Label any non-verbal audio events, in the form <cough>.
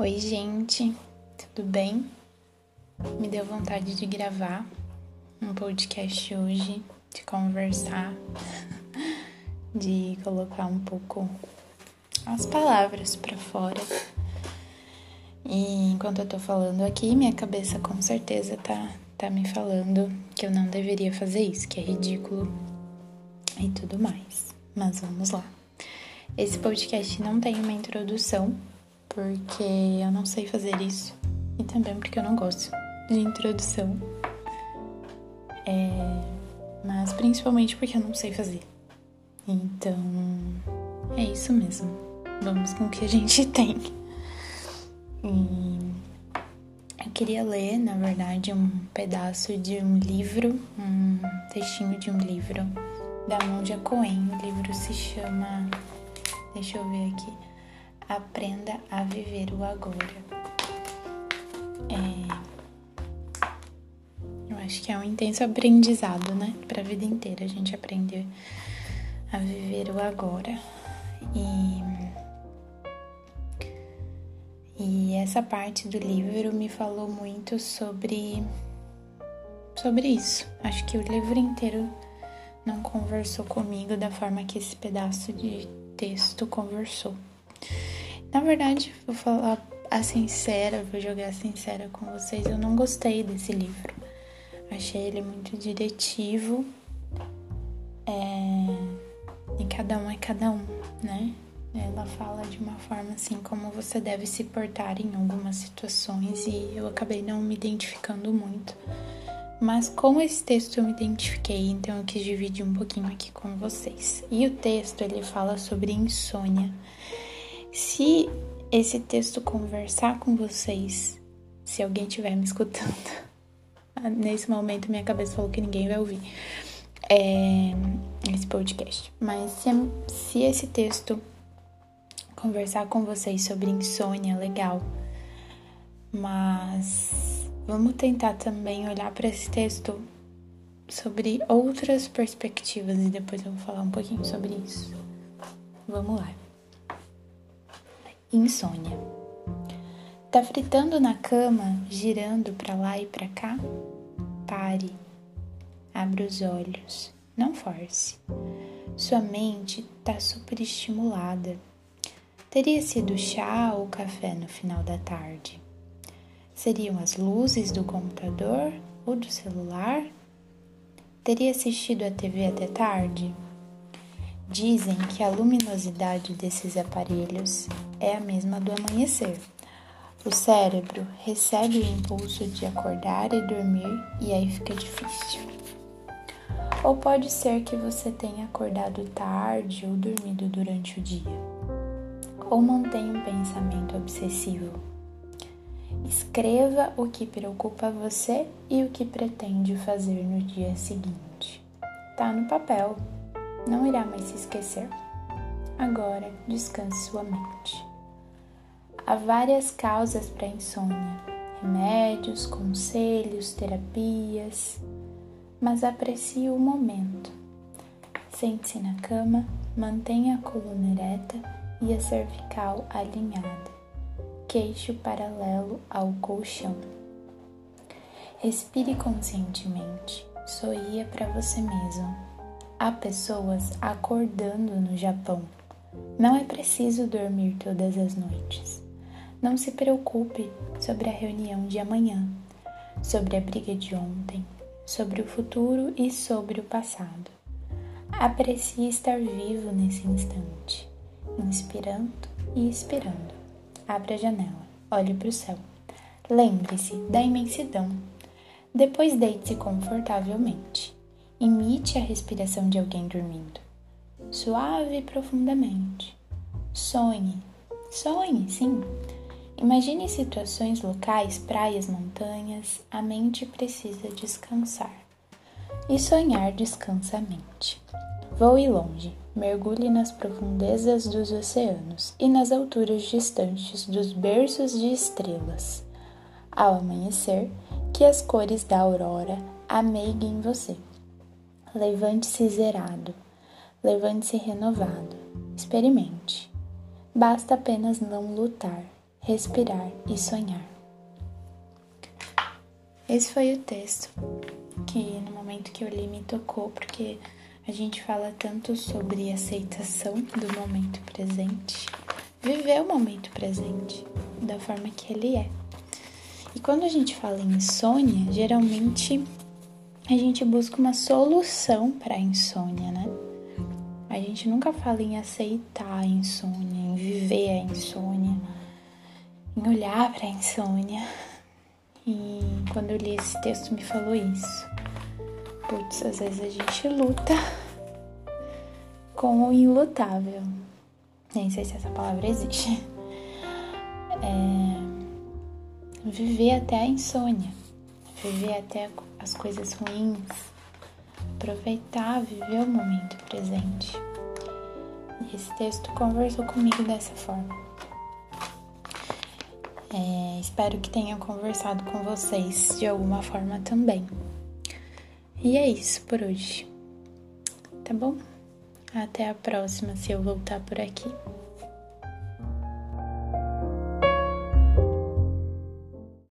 Oi, gente, tudo bem? Me deu vontade de gravar um podcast hoje, de conversar, <laughs> de colocar um pouco as palavras para fora. E enquanto eu tô falando aqui, minha cabeça com certeza tá, tá me falando que eu não deveria fazer isso, que é ridículo e tudo mais. Mas vamos lá. Esse podcast não tem uma introdução, porque eu não sei fazer isso. E também porque eu não gosto de introdução. É... Mas principalmente porque eu não sei fazer. Então, é isso mesmo. Vamos com o que a gente <laughs> tem. E eu queria ler, na verdade, um pedaço de um livro, um textinho de um livro da Monja Coen. O livro se chama Deixa eu ver aqui. Aprenda a viver o agora. É... Eu acho que é um intenso aprendizado, né? Para a vida inteira a gente aprender a viver o agora. E e essa parte do livro me falou muito sobre sobre isso. Acho que o livro inteiro não conversou comigo da forma que esse pedaço de texto conversou. Na verdade, vou falar a sincera, vou jogar a sincera com vocês, eu não gostei desse livro. Achei ele muito diretivo. É... E cada um é cada um, né? Ela fala de uma forma assim como você deve se portar em algumas situações e eu acabei não me identificando muito. Mas com esse texto eu me identifiquei, então eu quis dividir um pouquinho aqui com vocês. E o texto ele fala sobre insônia. Se esse texto conversar com vocês, se alguém estiver me escutando, <laughs> nesse momento minha cabeça falou que ninguém vai ouvir é, esse podcast. Mas se, se esse texto conversar com vocês sobre insônia, legal. Mas Vamos tentar também olhar para esse texto sobre outras perspectivas e depois eu vou falar um pouquinho sobre isso. Vamos lá. Insônia. Tá fritando na cama, girando para lá e para cá? Pare. Abra os olhos. Não force. Sua mente tá superestimulada. Teria sido chá ou café no final da tarde. Seriam as luzes do computador ou do celular? Teria assistido a TV até tarde? Dizem que a luminosidade desses aparelhos é a mesma do amanhecer. O cérebro recebe o impulso de acordar e dormir e aí fica difícil. Ou pode ser que você tenha acordado tarde ou dormido durante o dia. Ou mantenha um pensamento obsessivo Escreva o que preocupa você e o que pretende fazer no dia seguinte. Tá no papel, não irá mais se esquecer. Agora descanse sua mente. Há várias causas para insônia: remédios, conselhos, terapias. Mas aprecie o momento. Sente-se na cama, mantenha a coluna ereta e a cervical alinhada queixo paralelo ao colchão. Respire conscientemente, sorria para você mesmo. Há pessoas acordando no Japão. Não é preciso dormir todas as noites. Não se preocupe sobre a reunião de amanhã, sobre a briga de ontem, sobre o futuro e sobre o passado. Aprecie estar vivo nesse instante, inspirando e expirando. Abra a janela, olhe para o céu. Lembre-se da imensidão. Depois deite-se confortavelmente. Imite a respiração de alguém dormindo. Suave e profundamente. Sonhe. Sonhe, sim. Imagine situações locais, praias, montanhas. A mente precisa descansar. E sonhar descansa a mente. Voe longe, mergulhe nas profundezas dos oceanos e nas alturas distantes dos berços de estrelas. Ao amanhecer, que as cores da aurora ameiguem você. Levante-se zerado, levante-se renovado, experimente. Basta apenas não lutar, respirar e sonhar. Esse foi o texto que no momento que eu li me tocou, porque a gente fala tanto sobre aceitação do momento presente, viver o momento presente da forma que ele é. E quando a gente fala em insônia, geralmente a gente busca uma solução para a insônia, né? A gente nunca fala em aceitar a insônia, em viver a insônia, em olhar para a insônia. E quando eu li esse texto me falou isso. Putz, às vezes a gente luta com o ilutável. Nem sei se essa palavra existe. É... Viver até a insônia. Viver até as coisas ruins. Aproveitar, viver o momento presente. E esse texto conversou comigo dessa forma. É, espero que tenha conversado com vocês de alguma forma também. E é isso por hoje. Tá bom? Até a próxima se eu voltar por aqui.